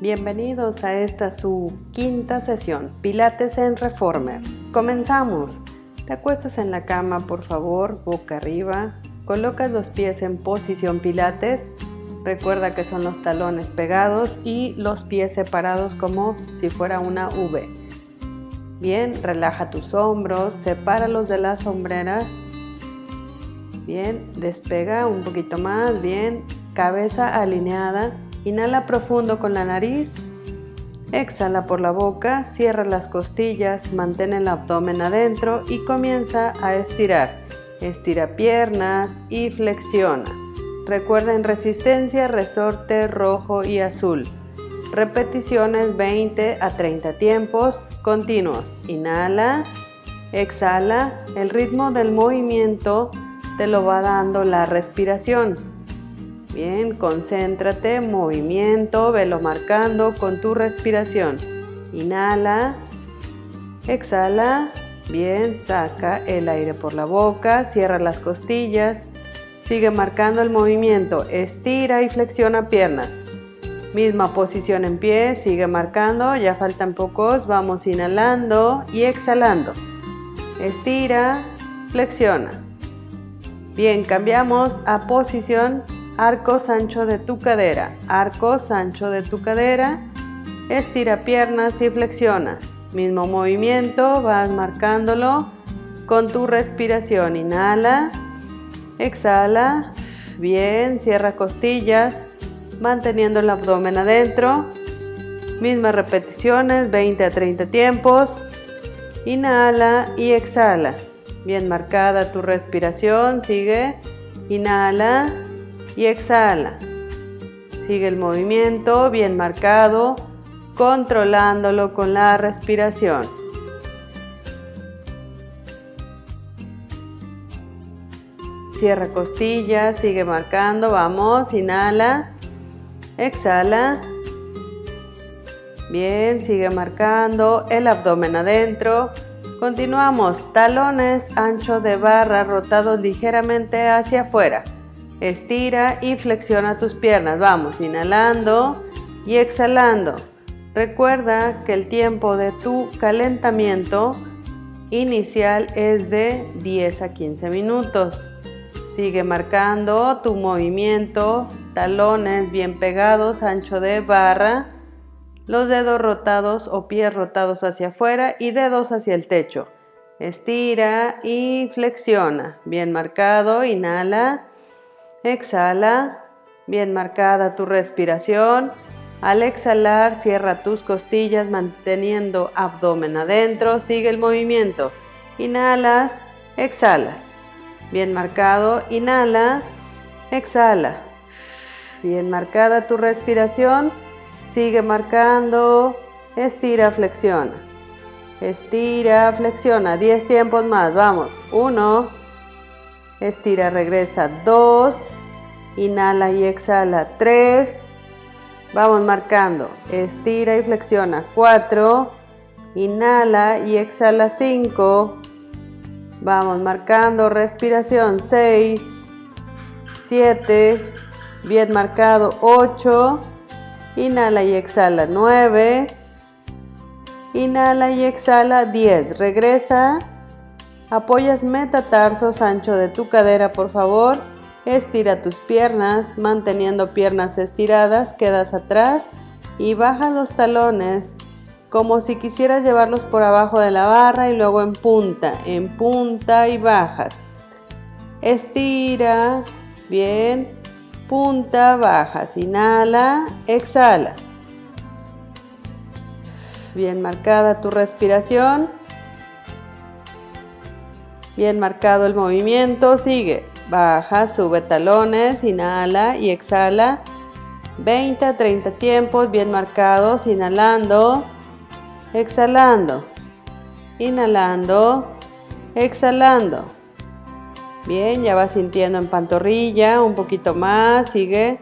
Bienvenidos a esta su quinta sesión, Pilates en Reformer. Comenzamos. Te acuestas en la cama, por favor, boca arriba. Colocas los pies en posición Pilates. Recuerda que son los talones pegados y los pies separados como si fuera una V. Bien, relaja tus hombros, sepáralos de las sombreras. Bien, despega un poquito más, bien, cabeza alineada Inhala profundo con la nariz. Exhala por la boca, cierra las costillas, mantén el abdomen adentro y comienza a estirar. Estira piernas y flexiona. Recuerda en resistencia, resorte rojo y azul. Repeticiones 20 a 30 tiempos continuos. Inhala, exhala. El ritmo del movimiento te lo va dando la respiración. Bien, concéntrate, movimiento, velo marcando con tu respiración. Inhala, exhala, bien, saca el aire por la boca, cierra las costillas, sigue marcando el movimiento, estira y flexiona piernas. Misma posición en pie, sigue marcando, ya faltan pocos, vamos inhalando y exhalando. Estira, flexiona. Bien, cambiamos a posición arco ancho de tu cadera, arco ancho de tu cadera, estira piernas y flexiona. Mismo movimiento, vas marcándolo con tu respiración. Inhala, exhala, bien, cierra costillas, manteniendo el abdomen adentro. Mismas repeticiones, 20 a 30 tiempos. Inhala y exhala. Bien marcada tu respiración, sigue. Inhala y exhala. Sigue el movimiento bien marcado, controlándolo con la respiración. Cierra costillas, sigue marcando, vamos, inhala, exhala. Bien, sigue marcando el abdomen adentro. Continuamos, talones ancho de barra rotados ligeramente hacia afuera. Estira y flexiona tus piernas. Vamos, inhalando y exhalando. Recuerda que el tiempo de tu calentamiento inicial es de 10 a 15 minutos. Sigue marcando tu movimiento, talones bien pegados, ancho de barra, los dedos rotados o pies rotados hacia afuera y dedos hacia el techo. Estira y flexiona. Bien marcado, inhala Exhala, bien marcada tu respiración. Al exhalar, cierra tus costillas manteniendo abdomen adentro. Sigue el movimiento. Inhalas, exhalas. Bien marcado, inhala, exhala. Bien marcada tu respiración. Sigue marcando. Estira, flexiona. Estira, flexiona. 10 tiempos más. Vamos. 1. Estira, regresa. 2 Inhala y exhala. 3. Vamos marcando. Estira y flexiona. 4. Inhala y exhala. 5. Vamos marcando. Respiración. 6. 7. Bien marcado. 8. Inhala y exhala. 9. Inhala y exhala. 10. Regresa. Apoyas metatarsos ancho de tu cadera, por favor. Estira tus piernas, manteniendo piernas estiradas, quedas atrás y bajas los talones como si quisieras llevarlos por abajo de la barra y luego en punta, en punta y bajas. Estira, bien, punta, bajas, inhala, exhala. Bien marcada tu respiración. Bien marcado el movimiento, sigue. Baja, sube talones, inhala y exhala. 20 a 30 tiempos bien marcados, inhalando, exhalando, inhalando, exhalando. Bien, ya va sintiendo en pantorrilla, un poquito más, sigue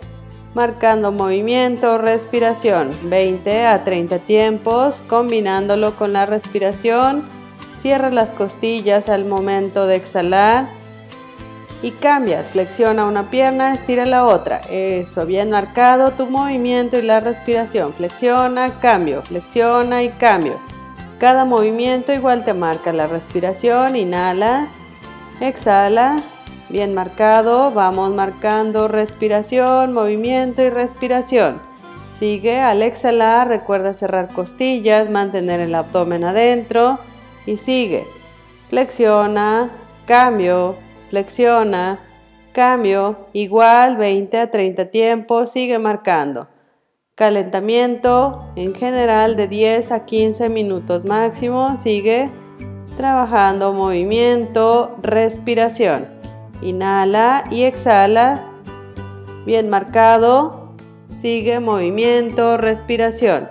marcando movimiento, respiración. 20 a 30 tiempos, combinándolo con la respiración. Cierra las costillas al momento de exhalar y cambias. Flexiona una pierna, estira la otra. Eso, bien marcado tu movimiento y la respiración. Flexiona, cambio, flexiona y cambio. Cada movimiento igual te marca la respiración. Inhala, exhala, bien marcado. Vamos marcando respiración, movimiento y respiración. Sigue al exhalar, recuerda cerrar costillas, mantener el abdomen adentro y sigue. Flexiona, cambio, flexiona, cambio, igual 20 a 30 tiempos, sigue marcando. Calentamiento en general de 10 a 15 minutos máximo, sigue trabajando movimiento, respiración. Inhala y exhala, bien marcado, sigue movimiento, respiración.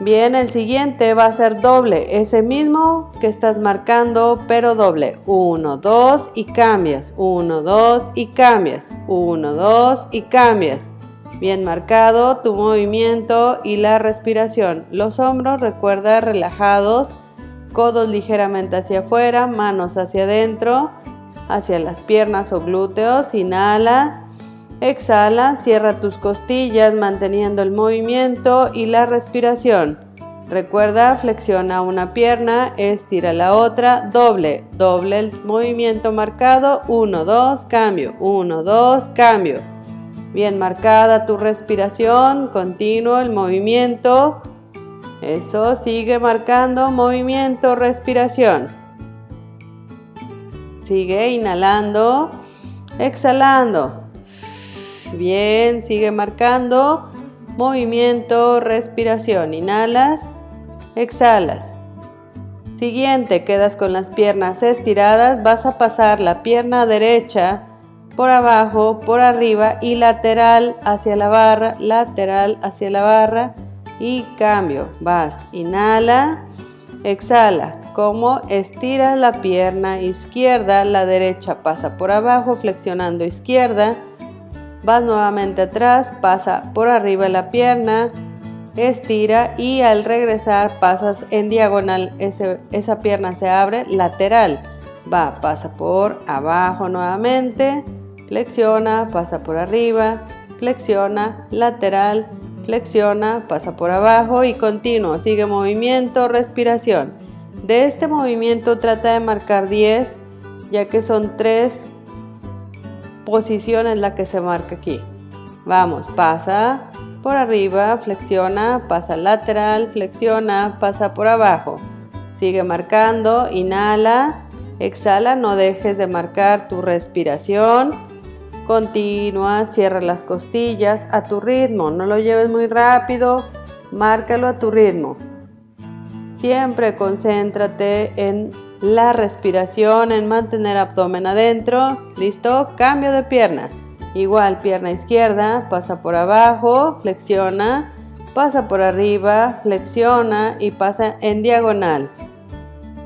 Bien, el siguiente va a ser doble, ese mismo que estás marcando, pero doble. 1, 2 y cambias. 1, 2 y cambias. 1, 2 y cambias. Bien marcado tu movimiento y la respiración. Los hombros recuerda relajados, codos ligeramente hacia afuera, manos hacia adentro, hacia las piernas o glúteos. Inhala. Exhala, cierra tus costillas manteniendo el movimiento y la respiración. Recuerda, flexiona una pierna, estira la otra, doble, doble el movimiento marcado, 1, 2, cambio, 1, 2, cambio. Bien marcada tu respiración, continuo el movimiento. Eso, sigue marcando movimiento, respiración. Sigue inhalando, exhalando. Bien, sigue marcando. Movimiento, respiración. Inhalas, exhalas. Siguiente, quedas con las piernas estiradas. Vas a pasar la pierna derecha por abajo, por arriba y lateral hacia la barra, lateral hacia la barra y cambio. Vas, inhala, exhala. Como estiras la pierna izquierda, la derecha pasa por abajo, flexionando izquierda vas nuevamente atrás, pasa por arriba la pierna, estira y al regresar pasas en diagonal, esa pierna se abre lateral, va, pasa por abajo nuevamente, flexiona, pasa por arriba, flexiona, lateral, flexiona, pasa por abajo y continuo, sigue movimiento, respiración. De este movimiento trata de marcar 10, ya que son 3 posición es la que se marca aquí. Vamos, pasa por arriba, flexiona, pasa lateral, flexiona, pasa por abajo. Sigue marcando, inhala, exhala, no dejes de marcar tu respiración. Continúa, cierra las costillas a tu ritmo, no lo lleves muy rápido, márcalo a tu ritmo. Siempre concéntrate en la respiración, en mantener abdomen adentro. ¿Listo? Cambio de pierna. Igual, pierna izquierda, pasa por abajo, flexiona, pasa por arriba, flexiona y pasa en diagonal.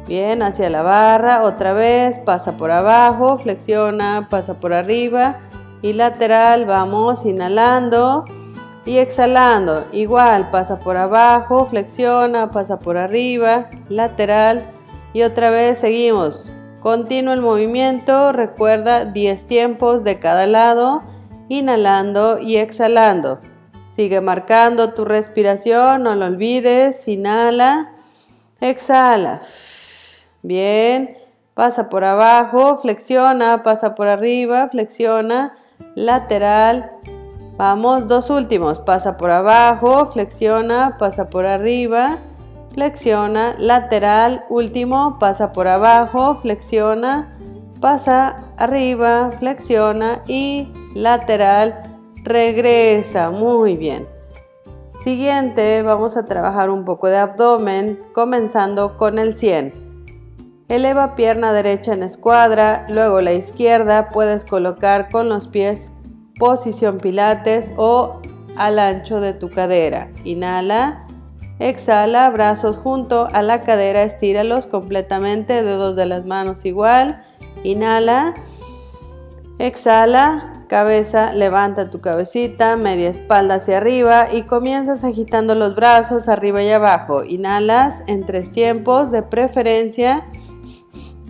Bien, hacia la barra, otra vez, pasa por abajo, flexiona, pasa por arriba y lateral, vamos inhalando y exhalando. Igual, pasa por abajo, flexiona, pasa por arriba, lateral y otra vez seguimos. Continuo el movimiento, recuerda 10 tiempos de cada lado, inhalando y exhalando. Sigue marcando tu respiración, no lo olvides, inhala, exhala. Bien, pasa por abajo, flexiona, pasa por arriba, flexiona, lateral. Vamos, dos últimos, pasa por abajo, flexiona, pasa por arriba, flexiona, lateral, último, pasa por abajo, flexiona, pasa arriba, flexiona y lateral, regresa, muy bien. Siguiente, vamos a trabajar un poco de abdomen, comenzando con el 100. Eleva pierna derecha en escuadra, luego la izquierda puedes colocar con los pies posición pilates o al ancho de tu cadera. Inhala, Exhala, brazos junto a la cadera, estíralos completamente, dedos de las manos igual. Inhala. Exhala, cabeza, levanta tu cabecita, media espalda hacia arriba y comienzas agitando los brazos arriba y abajo. Inhalas en tres tiempos de preferencia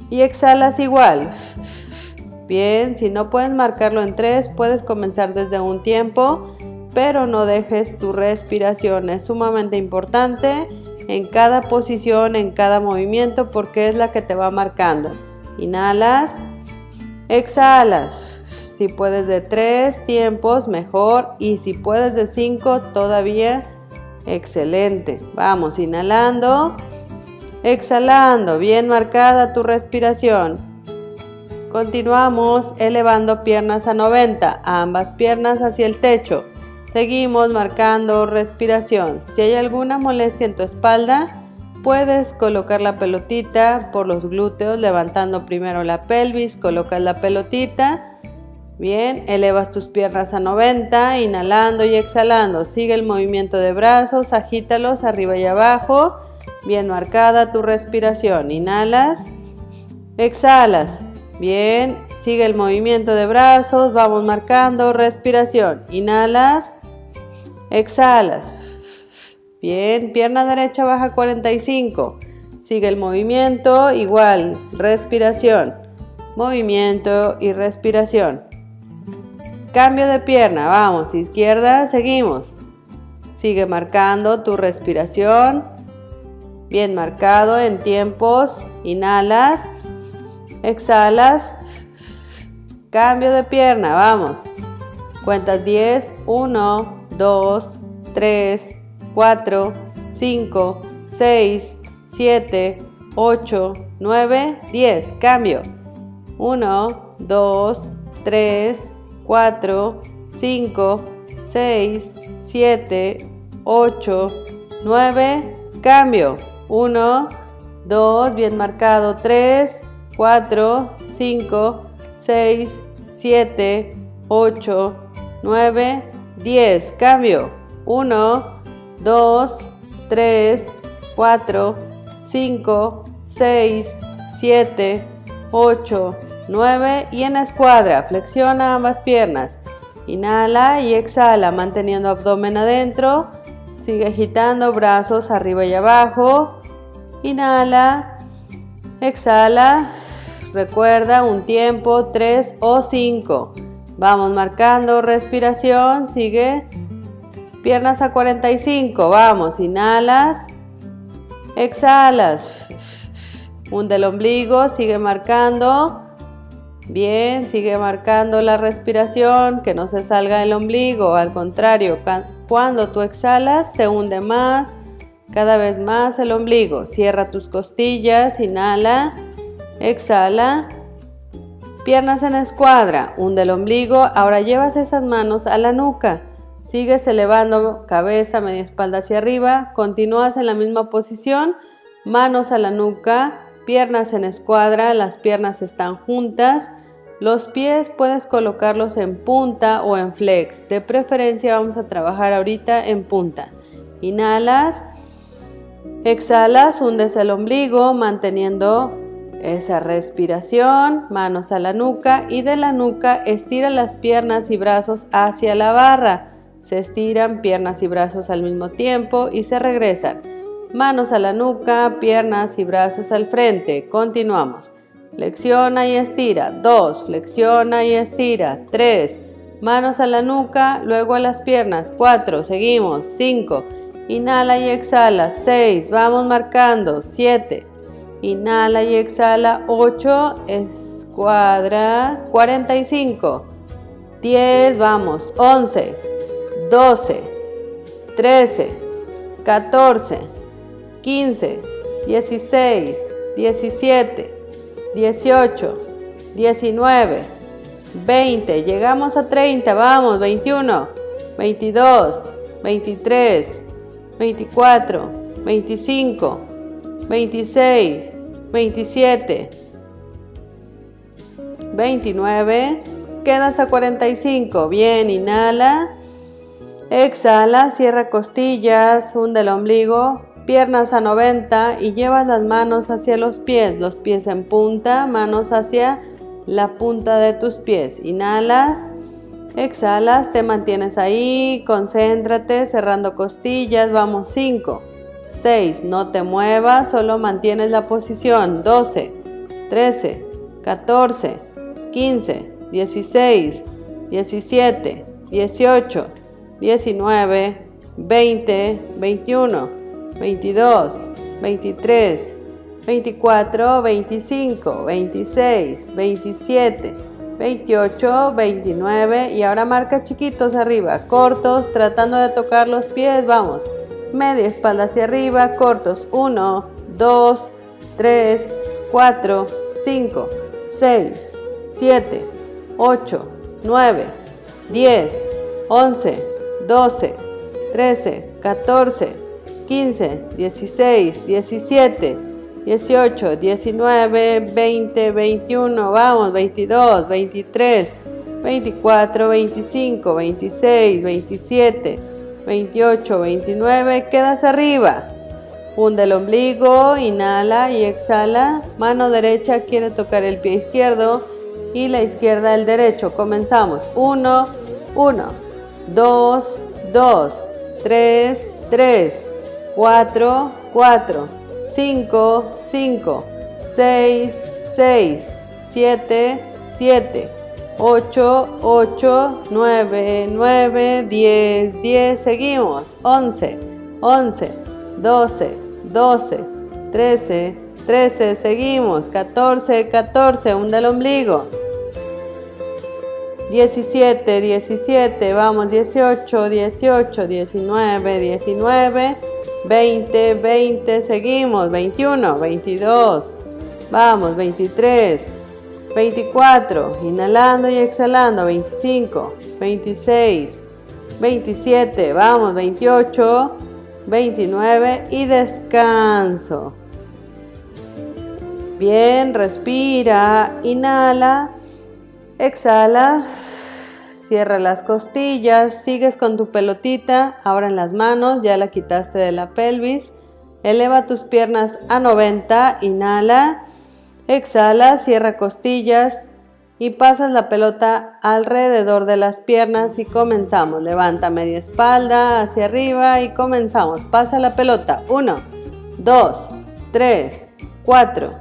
y exhalas igual. Bien, si no puedes marcarlo en 3, puedes comenzar desde un tiempo, pero no dejes tu respiración. Es sumamente importante en cada posición, en cada movimiento, porque es la que te va marcando. Inhalas, exhalas. Si puedes de 3 tiempos, mejor. Y si puedes de 5, todavía excelente. Vamos, inhalando, exhalando. Bien marcada tu respiración. Continuamos elevando piernas a 90, ambas piernas hacia el techo. Seguimos marcando respiración. Si hay alguna molestia en tu espalda, puedes colocar la pelotita por los glúteos, levantando primero la pelvis, colocas la pelotita. Bien, elevas tus piernas a 90, inhalando y exhalando. Sigue el movimiento de brazos, agítalos arriba y abajo. Bien marcada tu respiración. Inhalas, exhalas. Bien, sigue el movimiento de brazos, vamos marcando respiración. Inhalas, exhalas. Bien, pierna derecha baja 45. Sigue el movimiento, igual, respiración. Movimiento y respiración. Cambio de pierna, vamos, izquierda, seguimos. Sigue marcando tu respiración. Bien marcado en tiempos. Inhalas. Exhalas. Cambio de pierna, vamos. Cuentas 10, 1, 2, 3, 4, 5, 6, 7, 8, 9, 10. Cambio. 1, 2, 3, 4, 5, 6, 7, 8, 9. Cambio. 1, 2, bien marcado. 3, 4, 5, 6, 7, 8, 9, 10. Cambio. 1, 2, 3, 4, 5, 6, 7, 8, 9 y en escuadra. Flexiona ambas piernas. Inhala y exhala manteniendo abdomen adentro. Sigue agitando brazos arriba y abajo. Inhala Exhala. Recuerda un tiempo, 3 o 5. Vamos marcando respiración. Sigue. Piernas a 45. Vamos. Inhalas. Exhalas. Hunde el ombligo. Sigue marcando. Bien, sigue marcando la respiración, que no se salga el ombligo. Al contrario, cuando tú exhalas, se hunde más cada vez más el ombligo. Cierra tus costillas, inhala, exhala. Piernas en escuadra, hunde el ombligo. Ahora llevas esas manos a la nuca. Sigues elevando cabeza, media espalda hacia arriba. Continúas en la misma posición. Manos a la nuca, piernas en escuadra, las piernas están juntas. Los pies puedes colocarlos en punta o en flex. De preferencia vamos a trabajar ahorita en punta. Inhalas. Exhalas, hundes el ombligo manteniendo esa respiración, manos a la nuca y de la nuca estira las piernas y brazos hacia la barra. Se estiran piernas y brazos al mismo tiempo y se regresan. Manos a la nuca, piernas y brazos al frente. Continuamos. Flexiona y estira. 2. Flexiona y estira. 3. Manos a la nuca, luego a las piernas. 4. Seguimos. 5. Inhala y exhala. 6. Vamos marcando. 7. Inhala y exhala. 8. Escuadra. 45. 10. Vamos. 11. 12. 13. 14. 15. 16. 17. 18. 19. 20. Llegamos a 30. Vamos. 21. 22. 23. 24, 25, 26, 27, 29. Quedas a 45. Bien, inhala. Exhala, cierra costillas, hunde el ombligo, piernas a 90 y llevas las manos hacia los pies, los pies en punta, manos hacia la punta de tus pies. Inhalas. Exhalas, te mantienes ahí, concéntrate, cerrando costillas, vamos 5, 6, no te muevas, solo mantienes la posición, 12, 13, 14, 15, 16, 17, 18, 19, 20, 21, 22, 23, 24, 25, 26, 27, 28, 29 y ahora marca chiquitos arriba, cortos, tratando de tocar los pies, vamos, media espalda hacia arriba, cortos, 1, 2, 3, 4, 5, 6, 7, 8, 9, 10, 11, 12, 13, 14, 15, 16, 17, 18, 19, 20, 21, vamos, 22, 23, 24, 25, 26, 27, 28, 29, quedas arriba. Hunde el ombligo, inhala y exhala. Mano derecha quiere tocar el pie izquierdo y la izquierda el derecho. Comenzamos. 1, 1, 2, 2, 3, 3, 4, 4, 5, 5, 6, 6, 7, 7, 8, 8, 9, 9, 10, 10. Seguimos. 11, 11, 12, 12, 13, 13, seguimos, 14, 14, hunda el ombligo. 17, 17, vamos, 18, 18, 19, 19, 20, 20, seguimos, 21, 22, vamos, 23, 24, inhalando y exhalando, 25, 26, 27, vamos, 28, 29 y descanso. Bien, respira, inhala, exhala, cierra las costillas, sigues con tu pelotita, ahora en las manos, ya la quitaste de la pelvis. Eleva tus piernas a 90, inhala, exhala, cierra costillas, y pasas la pelota alrededor de las piernas y comenzamos. Levanta media espalda hacia arriba y comenzamos. Pasa la pelota. 1, 2, 3, 4,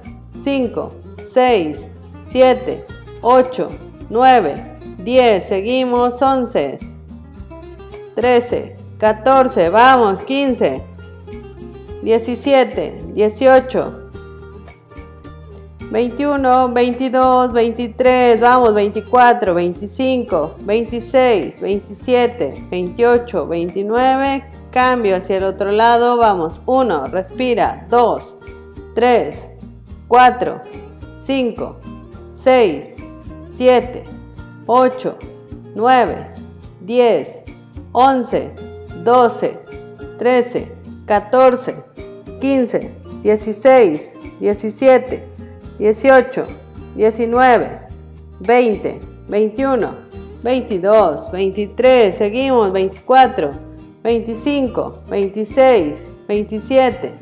5, 6, 7, 8, 9, 10. Seguimos. 11, 13, 14. Vamos. 15, 17, 18. 21, 22, 23, vamos, 24, 25, 26, 27, 28, 29, cambio hacia el otro lado, vamos, 1, respira, 2, 3, 4, 5, 6, 7, 8, 9, 10, 11, 12, 13, 14, 15, 16, 17, 18, 19, 20, 21, 22, 23, seguimos, 24, 25, 26, 27,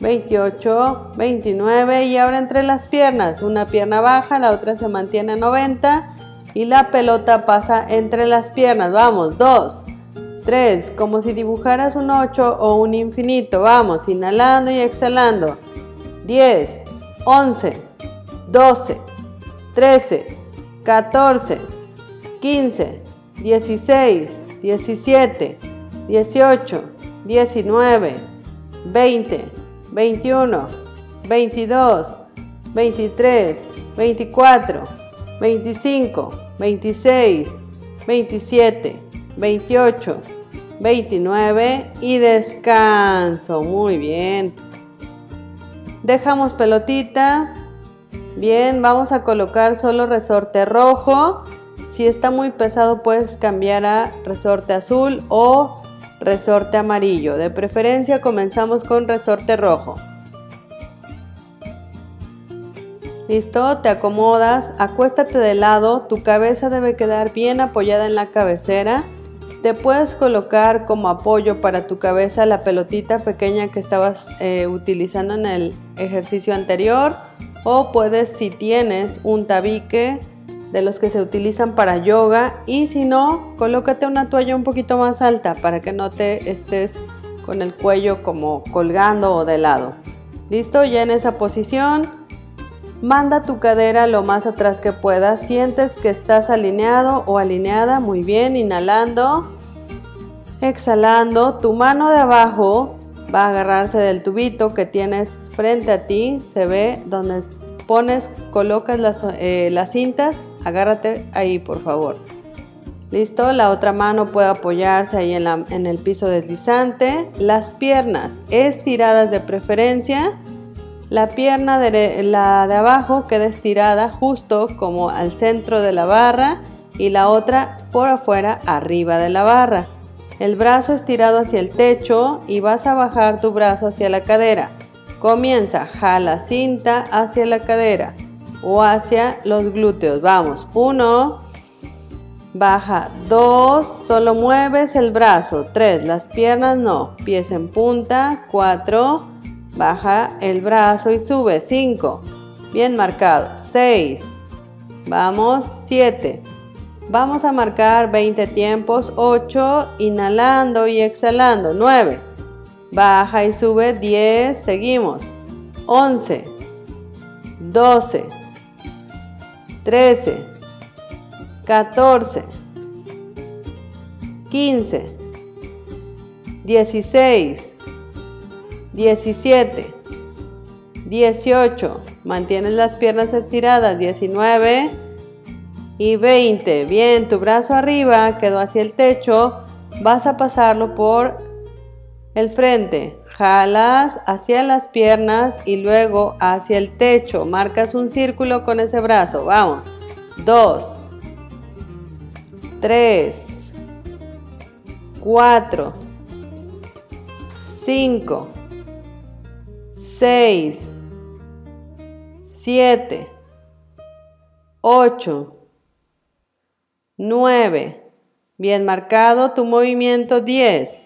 28, 29 y ahora entre las piernas, una pierna baja, la otra se mantiene a 90 y la pelota pasa entre las piernas, vamos, 2, 3, como si dibujaras un 8 o un infinito, vamos, inhalando y exhalando, 10, 11, 12, 13, 14, 15, 16, 17, 18, 19, 20, 21, 22, 23, 24, 25, 26, 27, 28, 29 y descanso. Muy bien. Dejamos pelotita Bien, vamos a colocar solo resorte rojo. Si está muy pesado puedes cambiar a resorte azul o resorte amarillo. De preferencia comenzamos con resorte rojo. Listo, te acomodas, acuéstate de lado, tu cabeza debe quedar bien apoyada en la cabecera. Te puedes colocar como apoyo para tu cabeza la pelotita pequeña que estabas eh, utilizando en el ejercicio anterior o puedes si tienes un tabique de los que se utilizan para yoga y si no, colócate una toalla un poquito más alta para que no te estés con el cuello como colgando o de lado. Listo, ya en esa posición Manda tu cadera lo más atrás que puedas. Sientes que estás alineado o alineada. Muy bien, inhalando. Exhalando. Tu mano de abajo va a agarrarse del tubito que tienes frente a ti. Se ve donde pones, colocas las, eh, las cintas. Agárrate ahí, por favor. Listo, la otra mano puede apoyarse ahí en, en el piso deslizante. Las piernas estiradas de preferencia. La pierna de, la de abajo queda estirada justo como al centro de la barra y la otra por afuera arriba de la barra. El brazo estirado hacia el techo y vas a bajar tu brazo hacia la cadera. Comienza, jala cinta hacia la cadera o hacia los glúteos. Vamos, uno, baja, dos, solo mueves el brazo, tres, las piernas no, pies en punta, cuatro, baja el brazo y sube. 5. Bien marcado. 6. Vamos. 7. Vamos a marcar 20 tiempos. 8. Inhalando y exhalando. 9. Baja y sube. 10. Seguimos. 11. 12. 13. 14. 15. 16. 17, 18, mantienes las piernas estiradas, 19 y 20. Bien, tu brazo arriba quedó hacia el techo, vas a pasarlo por el frente. Jalas hacia las piernas y luego hacia el techo. Marcas un círculo con ese brazo. Vamos. 2, 3, 4, 5, 6, 7, 8, 9. Bien marcado tu movimiento 10.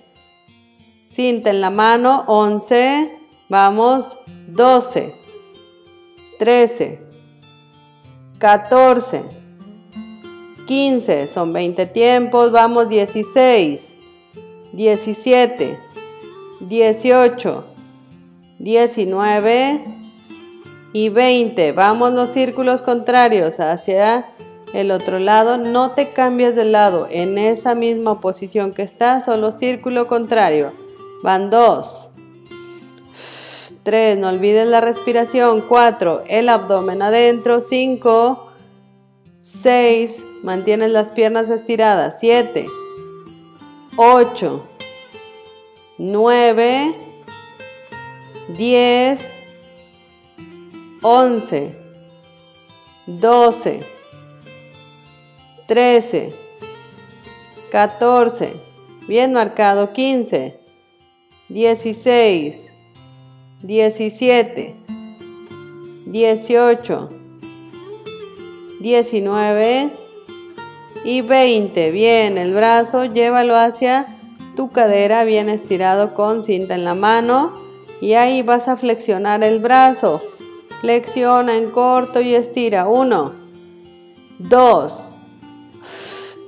Cinta en la mano 11. Vamos 12, 13, 14, 15. Son 20 tiempos. Vamos 16, 17, 18. 19 y 20. Vamos los círculos contrarios hacia el otro lado. No te cambies de lado. En esa misma posición que estás, solo círculo contrario. Van 2. 3. No olvides la respiración. 4. El abdomen adentro. 5. 6. Mantienes las piernas estiradas. 7. 8. 9. 10, 11, 12, 13, 14, bien marcado 15, 16, 17, 18, 19 y 20. Bien, el brazo llévalo hacia tu cadera bien estirado con cinta en la mano y ahí vas a flexionar el brazo. Flexiona en corto y estira. Uno, dos,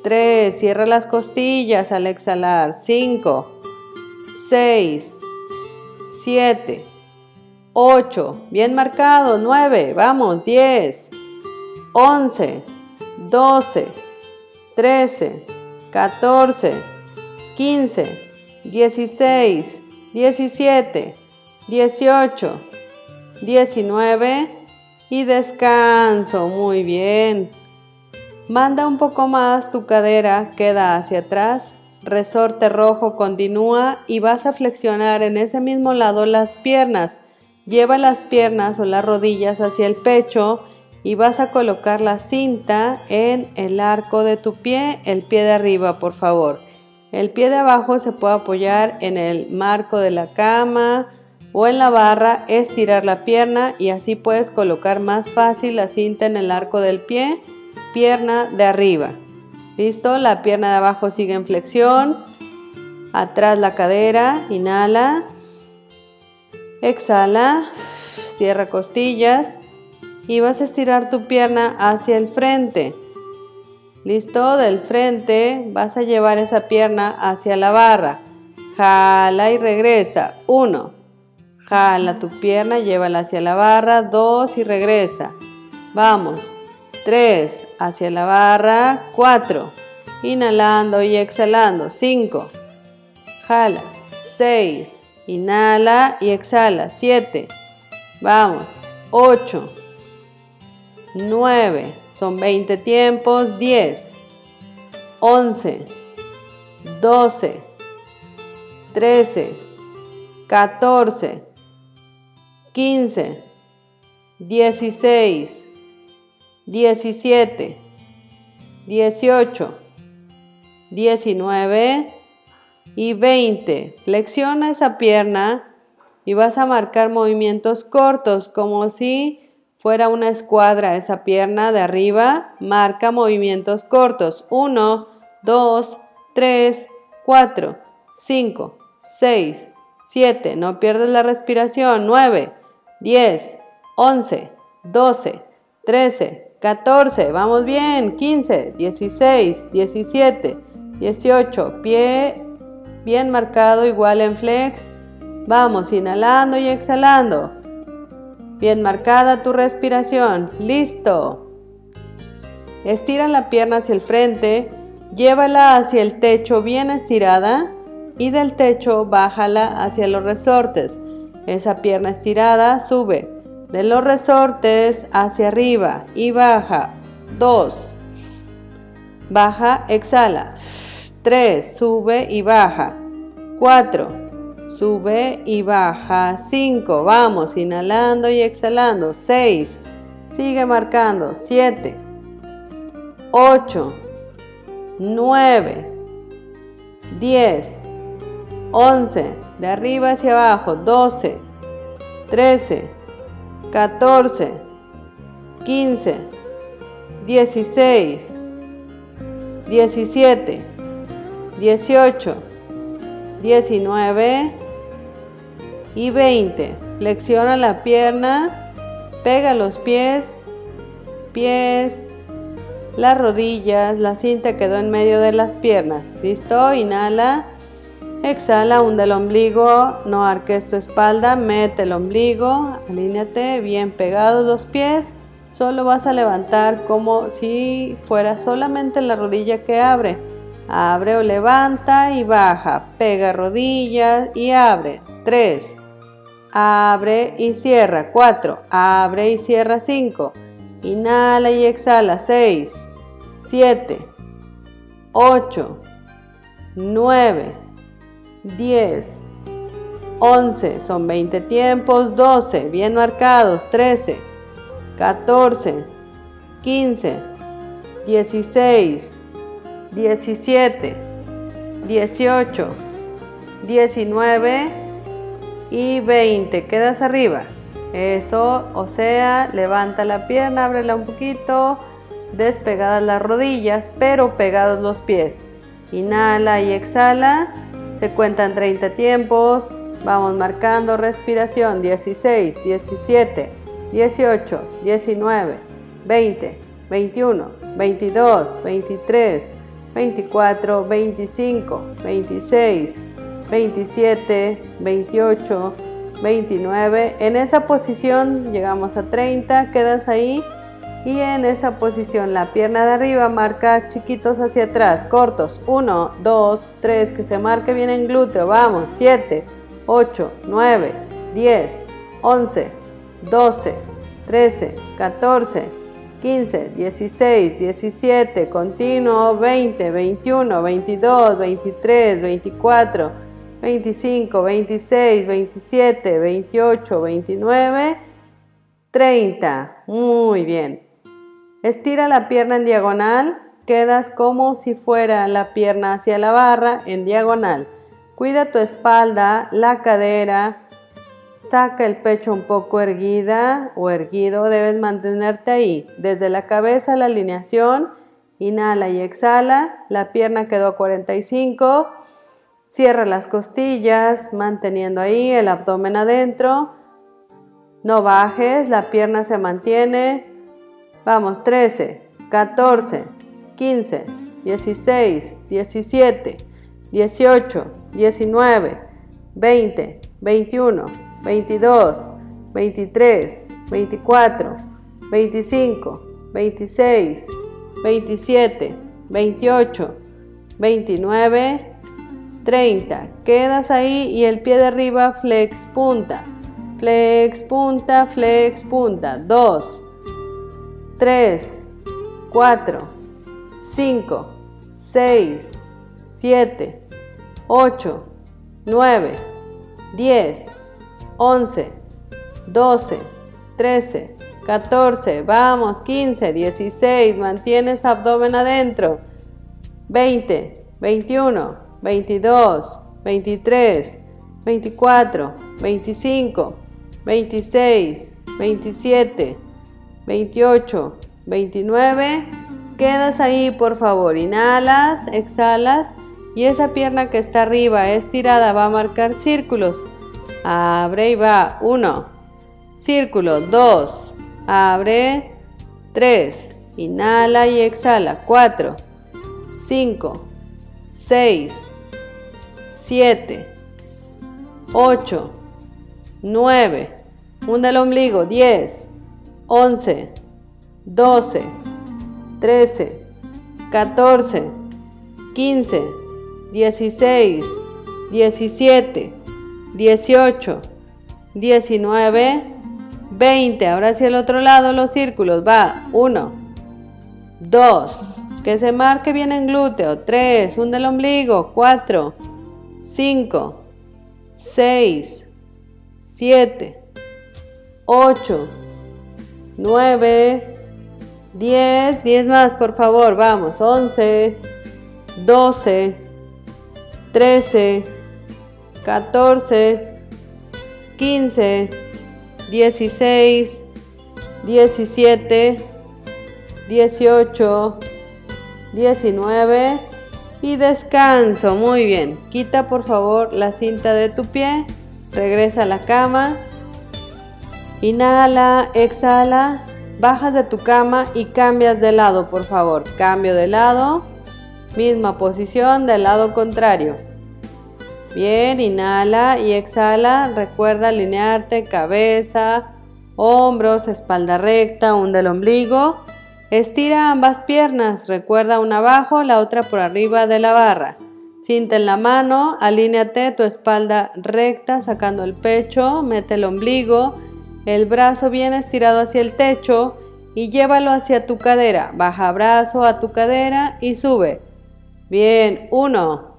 tres. Cierra las costillas al exhalar. Cinco, seis, siete, ocho. Bien marcado. Nueve. Vamos. Diez, once, doce, trece, catorce, quince, dieciséis, diecisiete. 18, 19 y descanso. Muy bien. Manda un poco más tu cadera, queda hacia atrás. Resorte rojo continúa y vas a flexionar en ese mismo lado las piernas. Lleva las piernas o las rodillas hacia el pecho y vas a colocar la cinta en el arco de tu pie, el pie de arriba, por favor. El pie de abajo se puede apoyar en el marco de la cama, o en la barra estirar la pierna y así puedes colocar más fácil la cinta en el arco del pie, pierna de arriba. ¿Listo? La pierna de abajo sigue en flexión. Atrás la cadera, inhala. Exhala, cierra costillas y vas a estirar tu pierna hacia el frente. ¿Listo? Del frente vas a llevar esa pierna hacia la barra. Jala y regresa. Uno. Jala tu pierna, llévala hacia la barra, 2 y regresa. Vamos, 3 hacia la barra, 4. Inhalando y exhalando, 5. Jala, 6. Inhala y exhala, 7. Vamos, 8. 9. Son 20 tiempos, 10. 11. 12. 13. 14. 15. 16. 17. 18. 19 y 20. Flexiona esa pierna y vas a marcar movimientos cortos como si fuera una escuadra esa pierna de arriba. Marca movimientos cortos. 1, 2, 3, 4, 5, 6, 7. No pierdes la respiración. 9, 10, 11, 12, 13, 14. Vamos bien. 15, 16, 17, 18. Pie bien marcado igual en flex. Vamos, inhalando y exhalando. Bien marcada tu respiración. Listo. Estira la pierna hacia el frente, llévala hacia el techo bien estirada y del techo bájala hacia los resortes. Esa pierna estirada sube de los resortes hacia arriba y baja. 2. Baja, exhala. 3. Sube y baja. 4. Sube y baja. 5. Vamos, inhalando y exhalando. 6. Sigue marcando. 7. 8. 9. 10. 11. De arriba hacia abajo. 12. 13. 14. 15. 16. 17. 18. 19 y 20. Flexiona la pierna, pega los pies, pies, las rodillas, la cinta quedó en medio de las piernas. ¿Listo? Inhala. Exhala, hunde el ombligo, no arques tu espalda, mete el ombligo, alíñate bien pegados los pies. Solo vas a levantar como si fuera solamente la rodilla que abre. Abre o levanta y baja. Pega rodillas y abre. 3 abre y cierra. 4, abre y cierra. 5, inhala y exhala. 6, 7, 8, 9, 10, 11, son 20 tiempos. 12, bien marcados. 13, 14, 15, 16, 17, 18, 19, y 20. Quedas arriba. Eso, o sea, levanta la pierna, ábrela un poquito, despegadas las rodillas, pero pegados los pies. Inhala y exhala. Se cuentan 30 tiempos. Vamos marcando respiración. 16, 17, 18, 19, 20, 21, 22, 23, 24, 25, 26, 27, 28, 29. En esa posición llegamos a 30, quedas ahí. Y en esa posición la pierna de arriba marca chiquitos hacia atrás, cortos. 1, 2, 3, que se marque bien en glúteo. Vamos, 7, 8, 9, 10, 11, 12, 13, 14, 15, 16, 17, continuo, 20, 21, 22, 23, 24, 25, 26, 27, 28, 29, 30. Muy bien. Estira la pierna en diagonal. Quedas como si fuera la pierna hacia la barra en diagonal. Cuida tu espalda, la cadera. Saca el pecho un poco erguida o erguido. Debes mantenerte ahí. Desde la cabeza la alineación. Inhala y exhala. La pierna quedó a 45. Cierra las costillas, manteniendo ahí el abdomen adentro. No bajes, la pierna se mantiene. Vamos, 13, 14, 15, 16, 17, 18, 19, 20, 21, 22, 23, 24, 25, 26, 27, 28, 29, 30. Quedas ahí y el pie de arriba flex punta. Flex punta, flex punta. 2, 3, 4, 5, 6, 7, 8, 9, 10, 11, 12, 13, 14, vamos, 15, 16, mantienes abdomen adentro, 20, 21, 22, 23, 24, 25, 26, 27, 28, 29. Quedas ahí, por favor. Inhalas, exhalas y esa pierna que está arriba estirada va a marcar círculos. Abre y va. 1. Círculo. 2. Abre. 3. Inhala y exhala. 4. 5. 6. 7. 8. 9. Hunda el ombligo. 10. 11. 12. 13. 14. 15. 16. 17. 18, 19, 20. Ahora hacia el otro lado los círculos. Va. 1, 2. Que se marque bien en glúteo. 3. Hunde el ombligo. 4, 5, 6, 7, 8, 9, 10. 10 más, por favor. Vamos. 11, 12, 13, 14, 15, 16, 17, 18, 19 y descanso. Muy bien. Quita por favor la cinta de tu pie. Regresa a la cama. Inhala, exhala. Bajas de tu cama y cambias de lado, por favor. Cambio de lado. Misma posición del lado contrario. Bien, inhala y exhala. Recuerda alinearte, cabeza, hombros, espalda recta, hunde el ombligo. Estira ambas piernas. Recuerda una abajo, la otra por arriba de la barra. Cinta en la mano, alíneate tu espalda recta, sacando el pecho, mete el ombligo, el brazo bien estirado hacia el techo y llévalo hacia tu cadera. Baja brazo a tu cadera y sube. Bien, uno.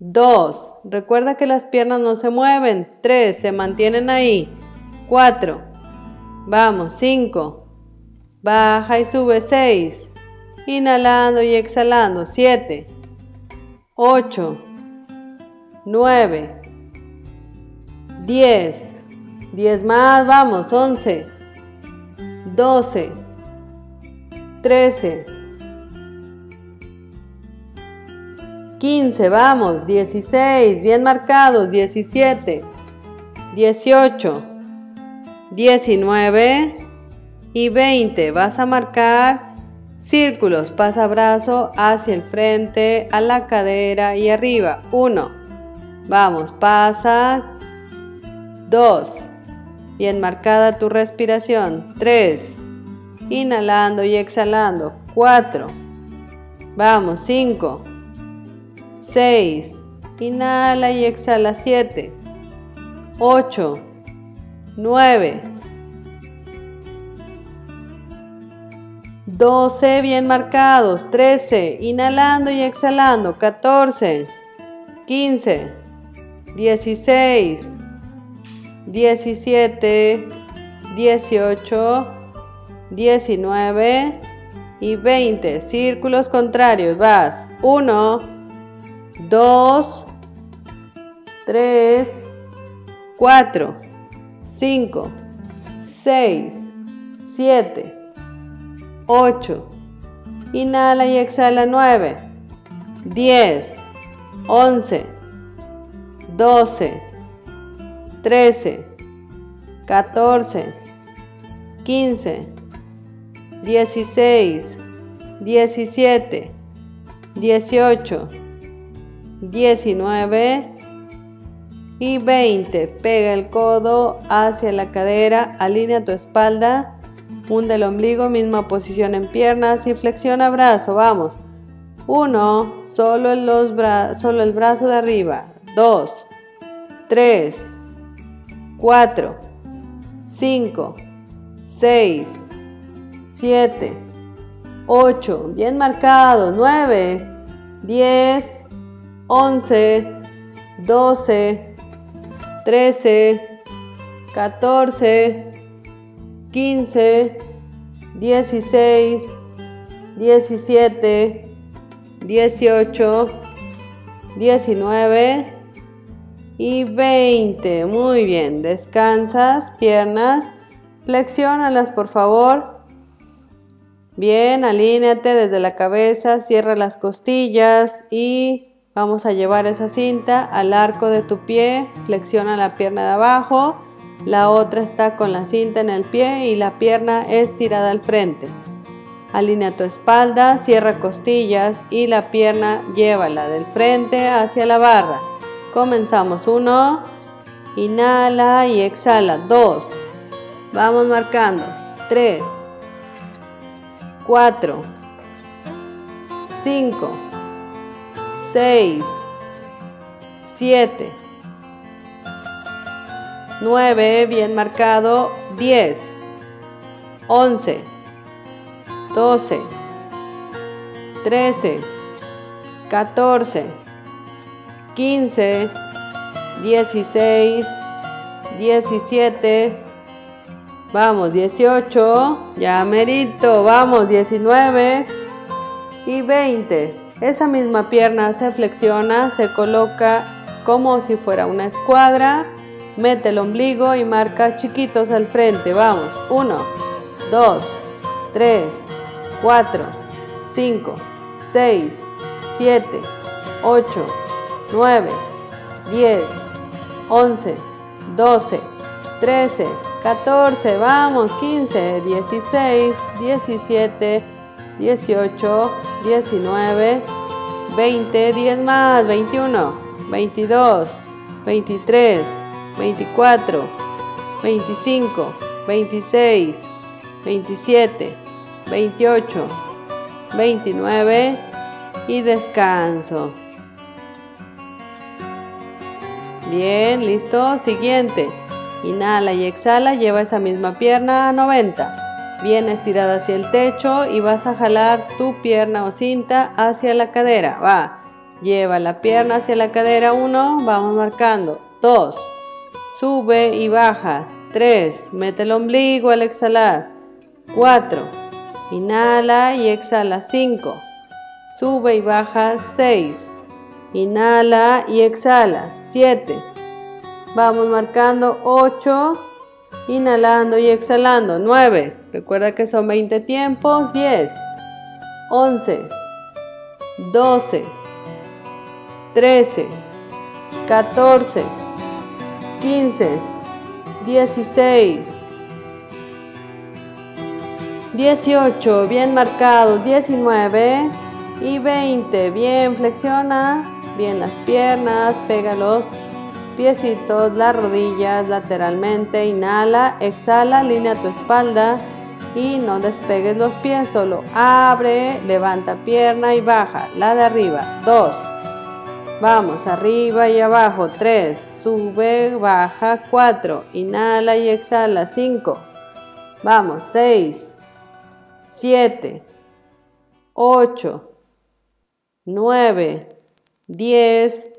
2. Recuerda que las piernas no se mueven. 3. Se mantienen ahí. 4. Vamos. 5. Baja y sube. 6. Inhalando y exhalando. 7. 8. 9. 10. 10 más. Vamos. 11. 12. 13. 15, vamos, 16, bien marcados, 17, 18, 19 y 20. Vas a marcar círculos, pasa brazo hacia el frente, a la cadera y arriba. 1, vamos, pasa. 2, bien marcada tu respiración. 3, inhalando y exhalando. 4, vamos, 5. 6. Inhala y exhala 7. 8. 9. 12 bien marcados. 13. Inhalando y exhalando. 14. 15. 16. 17. 18. 19 y 20. Círculos contrarios. Vas. 1. 2, 3, 4, 5, 6, 7, 8. Inhala y exhala 9, 10, 11, 12, 13, 14, 15, 16, 17, 18. 19 y 20. Pega el codo hacia la cadera, alinea tu espalda, hunde el ombligo, misma posición en piernas y flexiona brazo. Vamos. 1. Solo, solo el brazo de arriba. 2. 3. 4. 5. 6. 7. 8. Bien marcado. 9. 10. 11. 12. 13, 14, 15, 16, 17, 18, 19 y 20. Muy bien, descansas, piernas, flexiónalas por favor. Bien, alíneate desde la cabeza, cierra las costillas y Vamos a llevar esa cinta al arco de tu pie, flexiona la pierna de abajo, la otra está con la cinta en el pie y la pierna estirada al frente. Alinea tu espalda, cierra costillas y la pierna llévala del frente hacia la barra. Comenzamos. Uno, inhala y exhala. Dos, vamos marcando. Tres, cuatro, cinco, 6, 7, 9, bien marcado, 10, 11, 12, 13, 14, 15, 16, 17, vamos, 18, ya merito, vamos, 19 y 20. Esa misma pierna se flexiona, se coloca como si fuera una escuadra. Mete el ombligo y marca chiquitos al frente. Vamos. 1, 2, 3, 4, 5, 6, 7, 8, 9, 10, 11, 12, 13, 14, vamos, 15, 16, 17, 18, 19, 20, 10 más, 21, 22, 23, 24, 25, 26, 27, 28, 29 y descanso. Bien, listo. Siguiente. Inhala y exhala, lleva esa misma pierna a 90 bien estirada hacia el techo y vas a jalar tu pierna o cinta hacia la cadera. Va, lleva la pierna hacia la cadera. Uno, vamos marcando. Dos, sube y baja. Tres, mete el ombligo al exhalar. Cuatro, inhala y exhala. Cinco, sube y baja. Seis, inhala y exhala. Siete, vamos marcando. Ocho, inhalando y exhalando. 9. Recuerda que son 20 tiempos. 10, 11, 12, 13, 14, 15, 16, 18, bien marcados, 19 y 20. Bien, flexiona bien las piernas, pega los piecitos, las rodillas lateralmente, inhala, exhala, línea tu espalda y no despegues los pies, solo abre, levanta pierna y baja, la de arriba, dos, vamos, arriba y abajo, tres, sube, baja, cuatro, inhala y exhala, cinco, vamos, seis, siete, ocho, nueve, diez,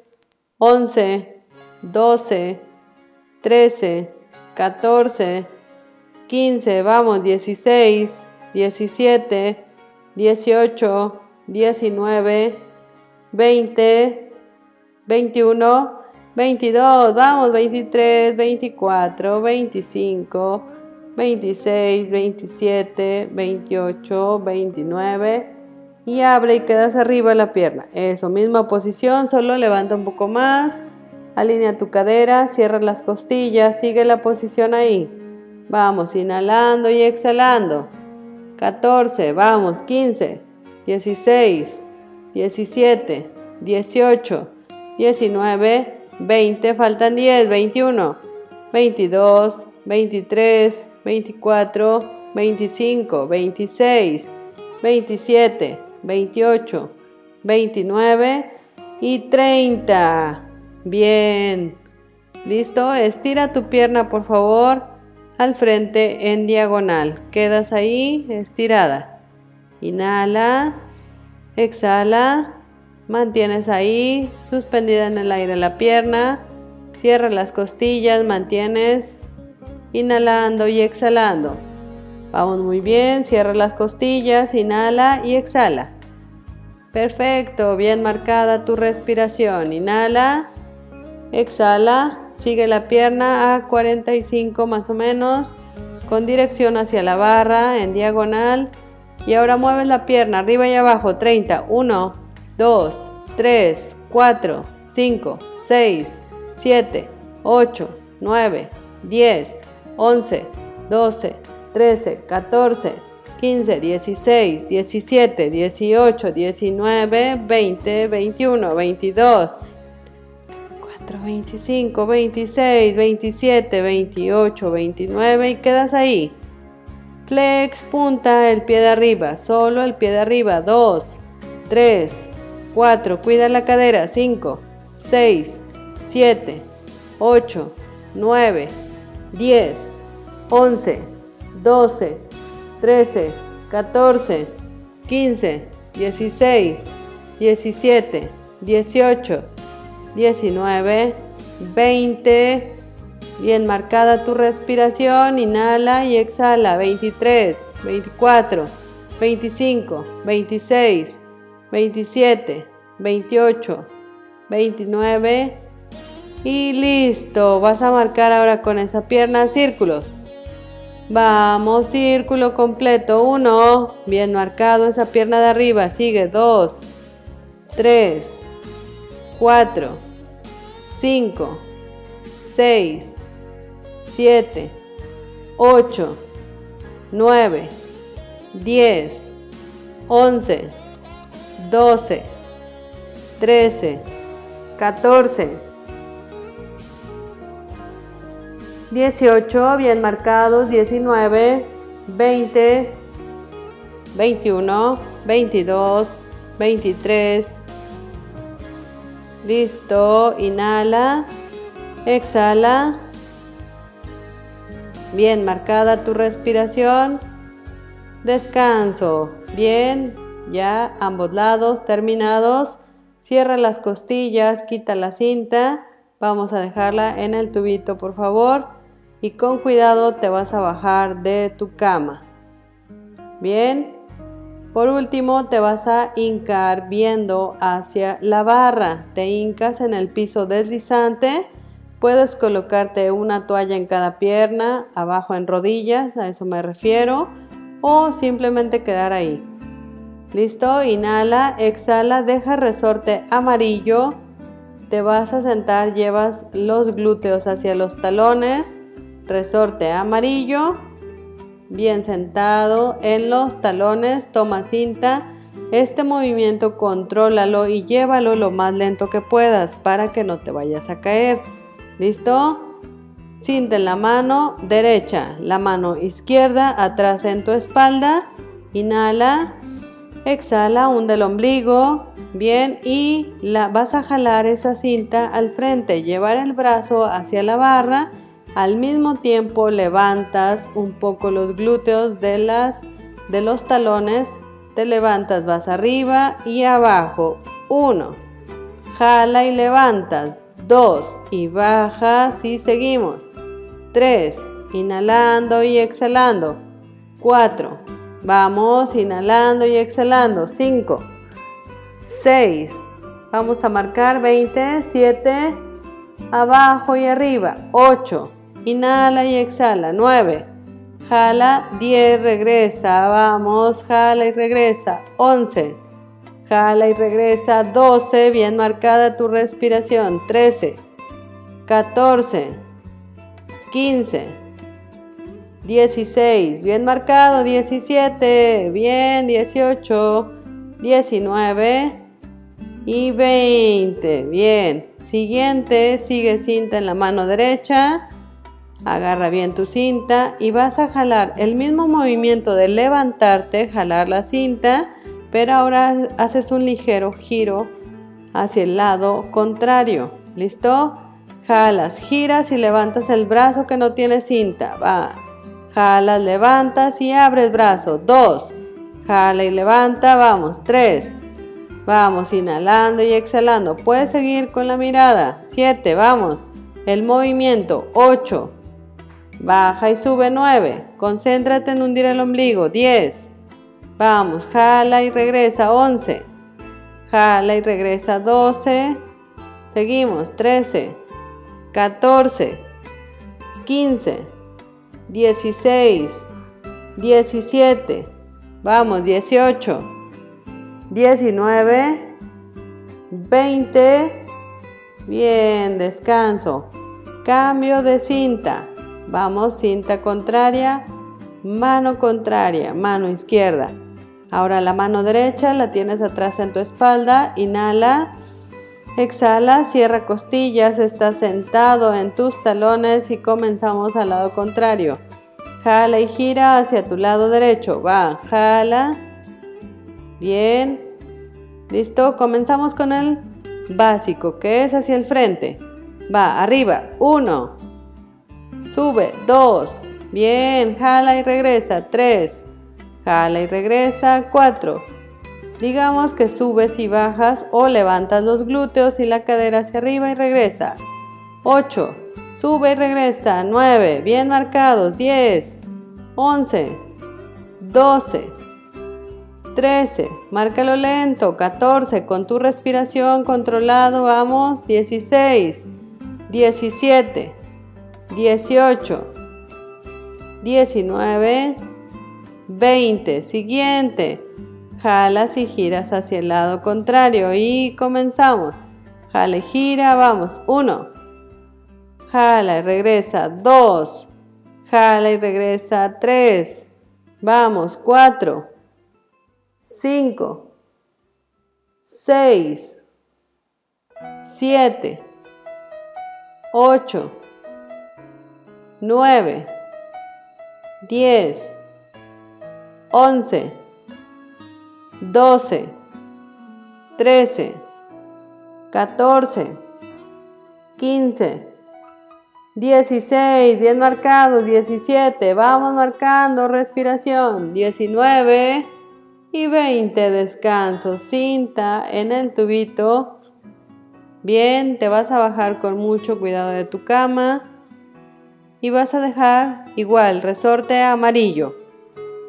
once, 12, 13, 14, 15, vamos, 16, 17, 18, 19, 20, 21, 22, vamos, 23, 24, 25, 26, 27, 28, 29 y abre y quedas arriba la pierna. Eso, misma posición, solo levanta un poco más. Alinea tu cadera, cierra las costillas, sigue la posición ahí. Vamos, inhalando y exhalando. 14, vamos, 15, 16, 17, 18, 19, 20, faltan 10, 21, 22, 23, 24, 25, 26, 27, 28, 29 y 30. Bien. ¿Listo? Estira tu pierna, por favor, al frente en diagonal. Quedas ahí estirada. Inhala. Exhala. Mantienes ahí suspendida en el aire la pierna. Cierra las costillas, mantienes inhalando y exhalando. Vamos muy bien, cierra las costillas, inhala y exhala. Perfecto, bien marcada tu respiración. Inhala, exhala, sigue la pierna a 45 más o menos, con dirección hacia la barra en diagonal. Y ahora mueves la pierna arriba y abajo. 30, 1, 2, 3, 4, 5, 6, 7, 8, 9, 10, 11, 12, 13, 14, 15, 16, 17, 18, 19, 20, 21, 22, 4, 25, 26, 27, 28, 29 y quedas ahí. Flex, punta, el pie de arriba, solo el pie de arriba. 2, 3, 4, cuida la cadera. 5, 6, 7, 8, 9, 10, 11, 12, 13, 14, 15, 16, 17, 18, 19, 20. Bien marcada tu respiración, inhala y exhala. 23, 24, 25, 26, 27, 28, 29 y listo. Vas a marcar ahora con esa pierna círculos. Vamos, círculo completo. Uno, bien marcado esa pierna de arriba. Sigue. Dos, tres, cuatro, cinco, seis, siete, ocho, nueve, diez, once, doce, trece, catorce. 18, bien marcados, 19, 20, 21, 22, 23. Listo, inhala, exhala. Bien marcada tu respiración. Descanso. Bien, ya ambos lados terminados. Cierra las costillas, quita la cinta. Vamos a dejarla en el tubito, por favor y con cuidado te vas a bajar de tu cama. Bien, por último te vas a hincar viendo hacia la barra. Te hincas en el piso deslizante. Puedes colocarte una toalla en cada pierna, abajo en rodillas, a eso me refiero, o simplemente quedar ahí. Listo, inhala, exhala, deja resorte amarillo. Te vas a sentar, llevas los glúteos hacia los talones resorte amarillo, bien sentado en los talones, toma cinta. Este movimiento contrólalo y llévalo lo más lento que puedas para que no te vayas a caer. ¿Listo? Cinta en la mano derecha, la mano izquierda atrás en tu espalda. Inhala, exhala, hunde el ombligo. Bien, y la, vas a jalar esa cinta al frente, llevar el brazo hacia la barra al mismo tiempo levantas un poco los glúteos de, las, de los talones, te levantas, vas arriba y abajo. 1. Jala y levantas. 2. Y bajas y seguimos. 3. Inhalando y exhalando. 4. Vamos inhalando y exhalando. 5. 6. Vamos a marcar 20, 7, abajo y arriba. 8. Inhala y exhala. 9. Jala. 10. Regresa. Vamos. Jala y regresa. 11. Jala y regresa. 12. Bien marcada tu respiración. 13. 14. 15. 16. Bien marcado. 17. Bien. 18. 19. Y 20. Bien. Siguiente, sigue cinta en la mano derecha. Agarra bien tu cinta y vas a jalar el mismo movimiento de levantarte, jalar la cinta, pero ahora haces un ligero giro hacia el lado contrario. ¿Listo? Jalas, giras y levantas el brazo que no tiene cinta. Va. Jalas, levantas y abres brazo. Dos. Jala y levanta. Vamos. Tres. Vamos, inhalando y exhalando. Puedes seguir con la mirada. Siete. Vamos. El movimiento. Ocho. Baja y sube 9. Concéntrate en hundir el ombligo. 10. Vamos, jala y regresa. 11. Jala y regresa. 12. Seguimos. 13. 14. 15. 16. 17. Vamos, 18. 19. 20. Bien, descanso. Cambio de cinta. Vamos, cinta contraria, mano contraria, mano izquierda. Ahora la mano derecha la tienes atrás en tu espalda, inhala, exhala, cierra costillas, estás sentado en tus talones y comenzamos al lado contrario. Jala y gira hacia tu lado derecho, va, jala, bien, listo, comenzamos con el básico que es hacia el frente, va, arriba, uno, Sube. 2. Bien. Jala y regresa. 3. Jala y regresa. 4. Digamos que subes y bajas o levantas los glúteos y la cadera hacia arriba y regresa. 8. Sube y regresa. 9. Bien marcados. 10. 11. 12. 13. Márcalo lento. 14. Con tu respiración controlado. Vamos. 16. 17. 18, 19, 20. Siguiente. Jalas y giras hacia el lado contrario y comenzamos. Jala y gira, vamos. 1. Jala y regresa. 2. Jala y regresa. 3. Vamos. 4. 5. 6. 7. 8. 9, 10, 11, 12, 13, 14, 15, 16, 10 marcados, 17, vamos marcando respiración, 19 y 20 descanso, cinta en el tubito. Bien, te vas a bajar con mucho cuidado de tu cama y vas a dejar igual resorte amarillo.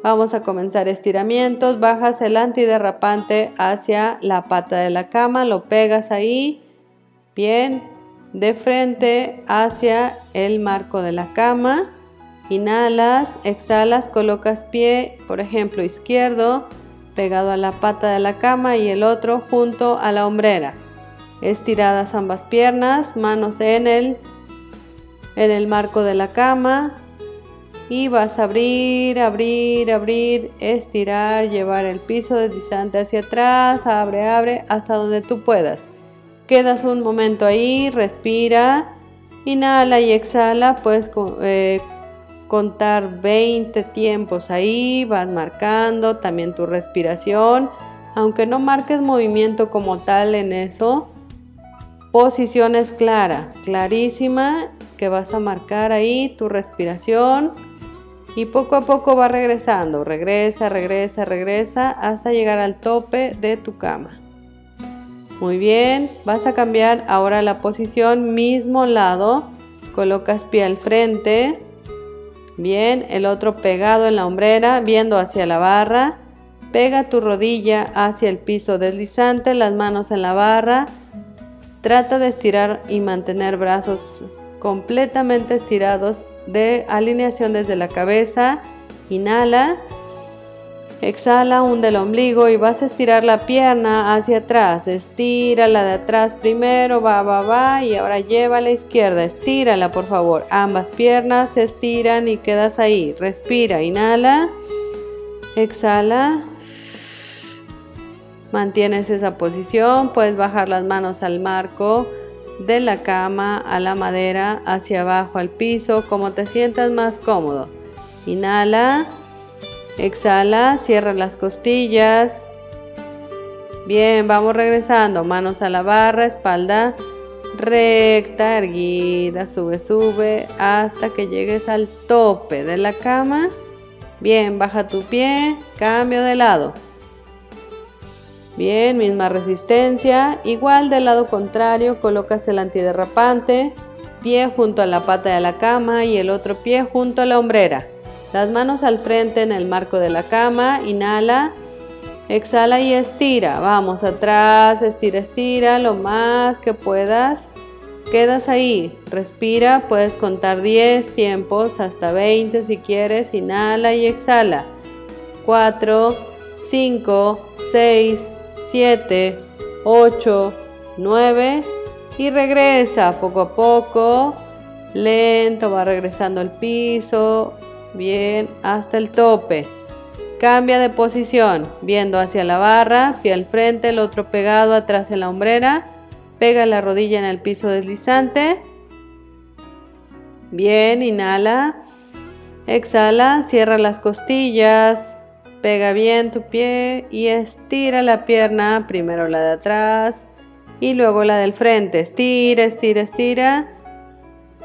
Vamos a comenzar estiramientos, bajas el antiderrapante hacia la pata de la cama, lo pegas ahí, bien, de frente hacia el marco de la cama. Inhalas, exhalas, colocas pie, por ejemplo, izquierdo, pegado a la pata de la cama y el otro junto a la hombrera. Estiradas ambas piernas, manos en el en el marco de la cama y vas a abrir, abrir, abrir, estirar, llevar el piso deslizante hacia atrás, abre, abre, hasta donde tú puedas. Quedas un momento ahí, respira, inhala y exhala, puedes eh, contar 20 tiempos ahí, vas marcando también tu respiración, aunque no marques movimiento como tal en eso, posición es clara, clarísima que vas a marcar ahí tu respiración y poco a poco va regresando, regresa, regresa, regresa hasta llegar al tope de tu cama. Muy bien, vas a cambiar ahora la posición, mismo lado, colocas pie al frente, bien, el otro pegado en la hombrera, viendo hacia la barra, pega tu rodilla hacia el piso deslizante, las manos en la barra, trata de estirar y mantener brazos completamente estirados de alineación desde la cabeza. Inhala. Exhala, hunde el ombligo y vas a estirar la pierna hacia atrás. Estira la de atrás primero, va, va, va. Y ahora lleva a la izquierda. Estírala, por favor. Ambas piernas se estiran y quedas ahí. Respira, inhala. Exhala. Mantienes esa posición. Puedes bajar las manos al marco de la cama a la madera, hacia abajo al piso, como te sientas más cómodo. Inhala, exhala, cierra las costillas. Bien, vamos regresando, manos a la barra, espalda recta, erguida, sube, sube, hasta que llegues al tope de la cama. Bien, baja tu pie, cambio de lado. Bien, misma resistencia. Igual del lado contrario, colocas el antiderrapante, pie junto a la pata de la cama y el otro pie junto a la hombrera. Las manos al frente en el marco de la cama, inhala, exhala y estira. Vamos atrás, estira, estira lo más que puedas. Quedas ahí, respira, puedes contar 10 tiempos, hasta 20 si quieres, inhala y exhala. 4, 5, 6, 7, 8, 9 y regresa poco a poco, lento, va regresando al piso, bien, hasta el tope. Cambia de posición, viendo hacia la barra, pie al frente, el otro pegado atrás de la hombrera, pega la rodilla en el piso deslizante. Bien, inhala, exhala, cierra las costillas, Pega bien tu pie y estira la pierna, primero la de atrás y luego la del frente. Estira, estira, estira.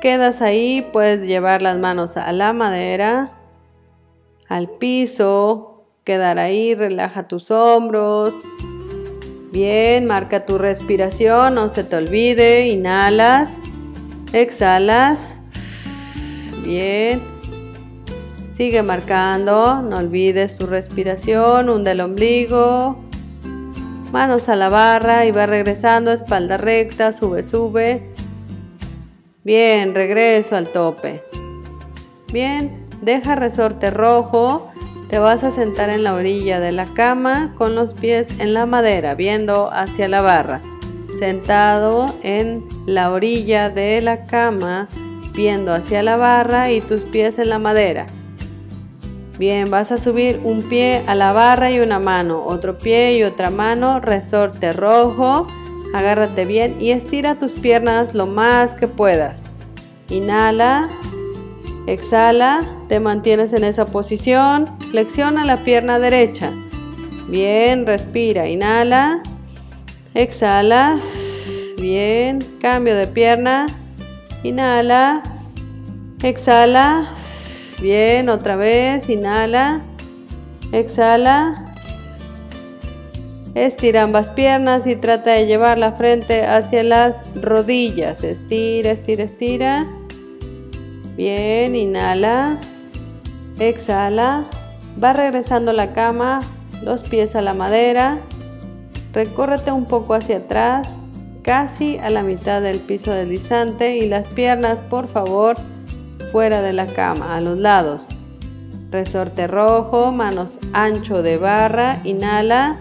Quedas ahí, puedes llevar las manos a la madera, al piso, quedar ahí, relaja tus hombros. Bien, marca tu respiración, no se te olvide, inhalas, exhalas. Bien. Sigue marcando, no olvides tu respiración, hunde el ombligo, manos a la barra y va regresando, espalda recta, sube, sube. Bien, regreso al tope. Bien, deja resorte rojo, te vas a sentar en la orilla de la cama con los pies en la madera, viendo hacia la barra. Sentado en la orilla de la cama, viendo hacia la barra y tus pies en la madera. Bien, vas a subir un pie a la barra y una mano, otro pie y otra mano, resorte rojo. Agárrate bien y estira tus piernas lo más que puedas. Inhala, exhala, te mantienes en esa posición. Flexiona la pierna derecha. Bien, respira, inhala, exhala. Bien, cambio de pierna. Inhala, exhala. Bien, otra vez, inhala, exhala. Estira ambas piernas y trata de llevar la frente hacia las rodillas. Estira, estira, estira. Bien, inhala, exhala. Va regresando la cama, los pies a la madera. Recórrete un poco hacia atrás, casi a la mitad del piso deslizante y las piernas, por favor, fuera de la cama, a los lados. Resorte rojo, manos ancho de barra, inhala,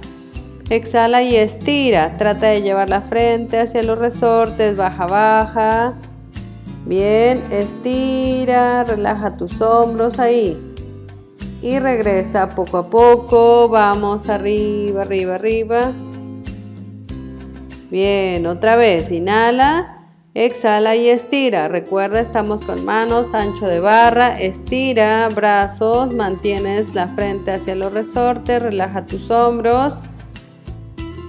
exhala y estira. Trata de llevar la frente hacia los resortes, baja, baja. Bien, estira, relaja tus hombros ahí. Y regresa poco a poco, vamos arriba, arriba, arriba. Bien, otra vez, inhala. Exhala y estira. Recuerda, estamos con manos ancho de barra. Estira, brazos, mantienes la frente hacia los resortes, relaja tus hombros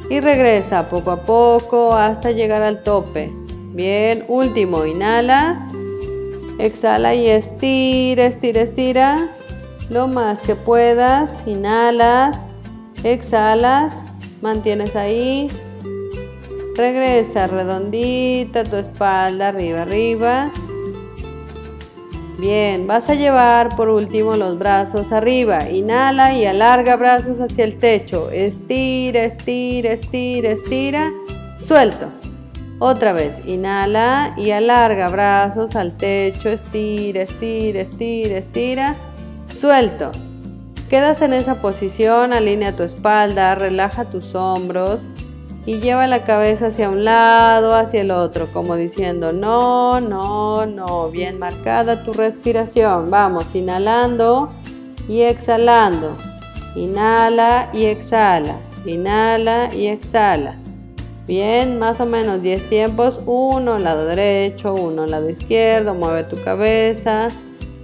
y regresa poco a poco hasta llegar al tope. Bien, último, inhala. Exhala y estira, estira, estira. Lo más que puedas. Inhalas, exhalas, mantienes ahí. Regresa redondita tu espalda, arriba, arriba. Bien, vas a llevar por último los brazos arriba. Inhala y alarga brazos hacia el techo. Estira, estira, estira, estira. Suelto. Otra vez, inhala y alarga brazos al techo. Estira, estira, estira, estira. Suelto. Quedas en esa posición, alinea tu espalda, relaja tus hombros y lleva la cabeza hacia un lado, hacia el otro, como diciendo no, no, no. Bien marcada tu respiración. Vamos, inhalando y exhalando. Inhala y exhala. Inhala y exhala. Bien, más o menos 10 tiempos. Uno lado derecho, uno lado izquierdo. Mueve tu cabeza.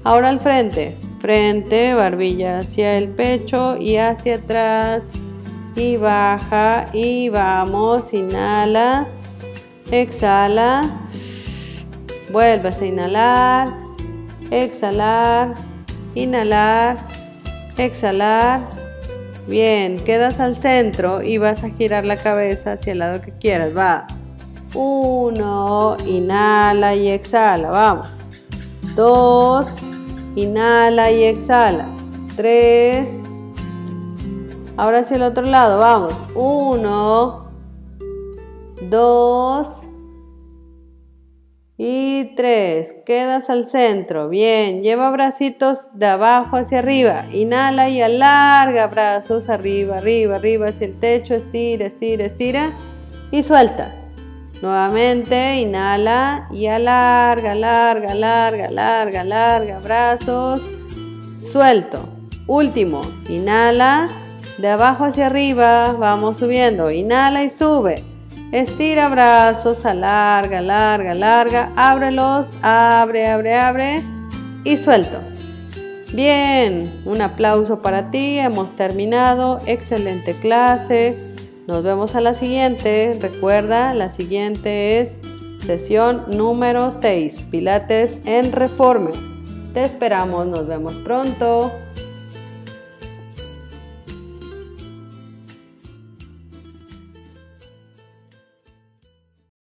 Ahora al frente. Frente, barbilla hacia el pecho y hacia atrás. Y baja y vamos. Inhala. Exhala. Vuelves a inhalar. Exhalar. Inhalar. Exhalar Bien, quedas al centro y vas a girar la cabeza hacia el lado que quieras. Va. Uno, inhala y exhala. Vamos. Dos, inhala y exhala. Tres. Ahora hacia el otro lado. Vamos. Uno, dos, y tres, quedas al centro. Bien, lleva bracitos de abajo hacia arriba. Inhala y alarga brazos arriba, arriba, arriba hacia el techo. Estira, estira, estira. Y suelta. Nuevamente, inhala y alarga, larga, larga, larga, larga. Brazos. Suelto. Último, inhala. De abajo hacia arriba, vamos subiendo. Inhala y sube. Estira brazos, alarga, larga, larga. Ábrelos, abre, abre, abre. Y suelto. Bien, un aplauso para ti. Hemos terminado. Excelente clase. Nos vemos a la siguiente. Recuerda, la siguiente es sesión número 6, Pilates en Reforme. Te esperamos, nos vemos pronto.